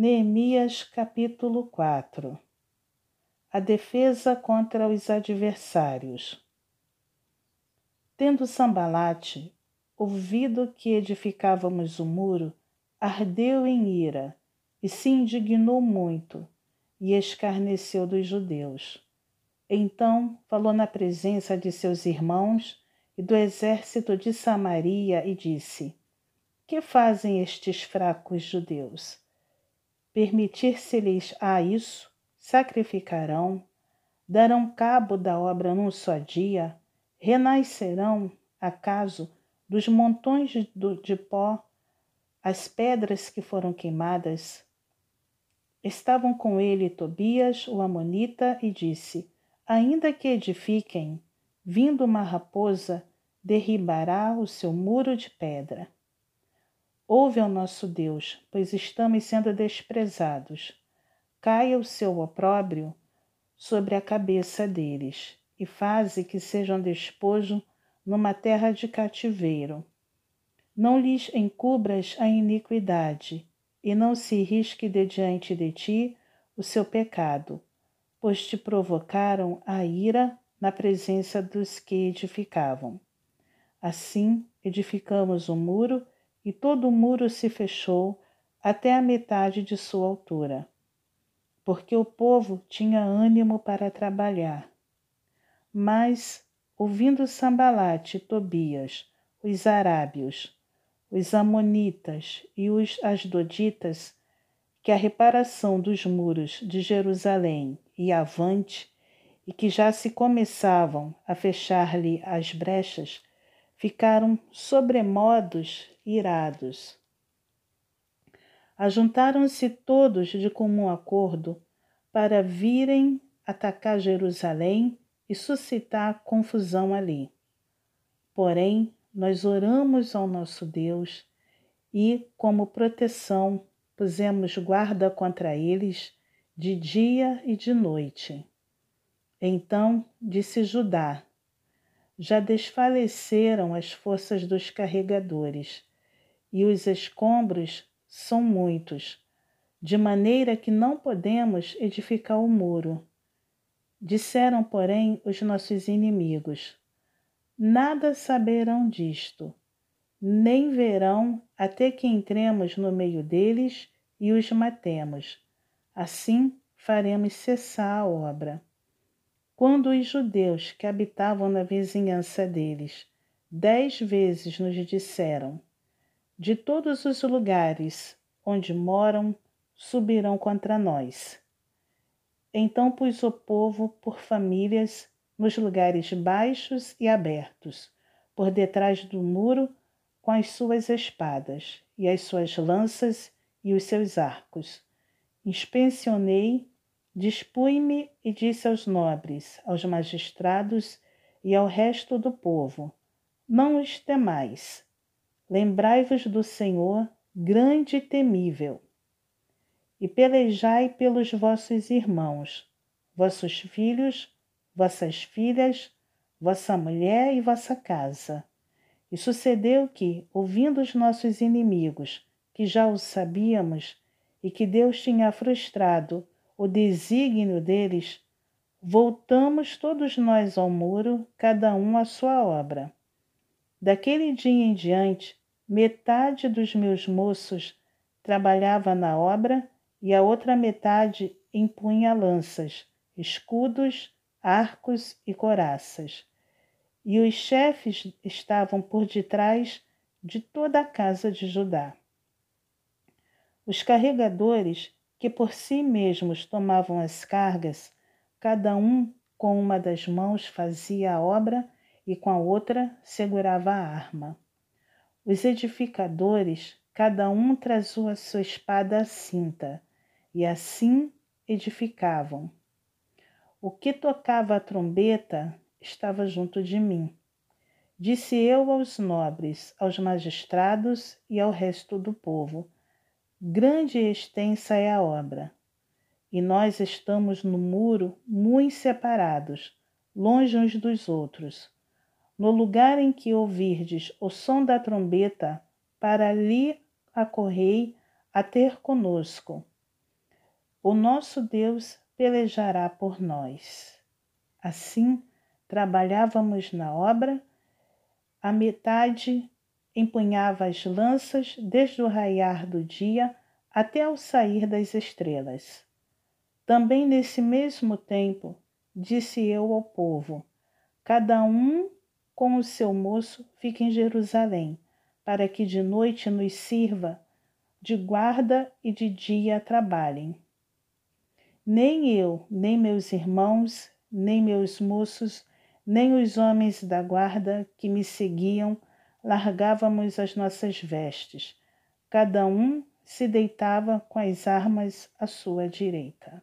Neemias capítulo 4 A defesa contra os adversários. Tendo Sambalate ouvido que edificávamos o muro, ardeu em ira e se indignou muito e escarneceu dos judeus. Então falou na presença de seus irmãos e do exército de Samaria e disse: Que fazem estes fracos judeus? Permitir-se-lhes a isso, sacrificarão, darão cabo da obra num só dia, renascerão, acaso, dos montões de, pó, as pedras que foram queimadas. Estavam com ele Tobias, o Amonita, e disse: Ainda que edifiquem, vindo uma raposa, derribará o seu muro de pedra. Ouve ao nosso Deus, pois estamos sendo desprezados. Caia o seu opróbrio sobre a cabeça deles, e faze que sejam despojo numa terra de cativeiro. Não lhes encubras a iniquidade, e não se risque de diante de ti o seu pecado, pois te provocaram a ira na presença dos que edificavam. Assim edificamos o muro e todo o muro se fechou até a metade de sua altura, porque o povo tinha ânimo para trabalhar. Mas, ouvindo Sambalate e Tobias, os arábios, os amonitas e os asdoditas, que a reparação dos muros de Jerusalém ia avante e que já se começavam a fechar-lhe as brechas, ficaram sobremodos irados. Ajuntaram-se todos de comum acordo para virem atacar Jerusalém e suscitar confusão ali. Porém, nós oramos ao nosso Deus e, como proteção, pusemos guarda contra eles de dia e de noite. Então disse Judá: Já desfaleceram as forças dos carregadores e os escombros são muitos, de maneira que não podemos edificar o muro. Disseram, porém, os nossos inimigos: Nada saberão disto, nem verão até que entremos no meio deles e os matemos. Assim faremos cessar a obra. Quando os judeus que habitavam na vizinhança deles dez vezes nos disseram: de todos os lugares onde moram subirão contra nós. Então pus o povo por famílias nos lugares baixos e abertos, por detrás do muro, com as suas espadas, e as suas lanças e os seus arcos. Inspensionei, dispui-me e disse aos nobres, aos magistrados e ao resto do povo: Não os temais Lembrai-vos do Senhor, grande e temível, e pelejai pelos vossos irmãos, vossos filhos, vossas filhas, vossa mulher e vossa casa. E sucedeu que, ouvindo os nossos inimigos, que já o sabíamos, e que Deus tinha frustrado o desígnio deles, voltamos todos nós ao muro, cada um à sua obra. Daquele dia em diante, Metade dos meus moços trabalhava na obra e a outra metade empunha lanças, escudos, arcos e coraças. E os chefes estavam por detrás de toda a casa de Judá. Os carregadores, que por si mesmos tomavam as cargas, cada um com uma das mãos fazia a obra e com a outra segurava a arma. Os edificadores, cada um trazia a sua espada à cinta, e assim edificavam. O que tocava a trombeta estava junto de mim. Disse eu aos nobres, aos magistrados e ao resto do povo: Grande e extensa é a obra, e nós estamos no muro muito separados, longe uns dos outros no lugar em que ouvirdes o som da trombeta, para ali acorrei a ter conosco, o nosso Deus pelejará por nós. Assim, trabalhávamos na obra, a metade empunhava as lanças desde o raiar do dia até o sair das estrelas. Também nesse mesmo tempo, disse eu ao povo: Cada um com o seu moço fique em Jerusalém, para que de noite nos sirva de guarda e de dia trabalhem. Nem eu, nem meus irmãos, nem meus moços, nem os homens da guarda que me seguiam largávamos as nossas vestes. Cada um se deitava com as armas à sua direita.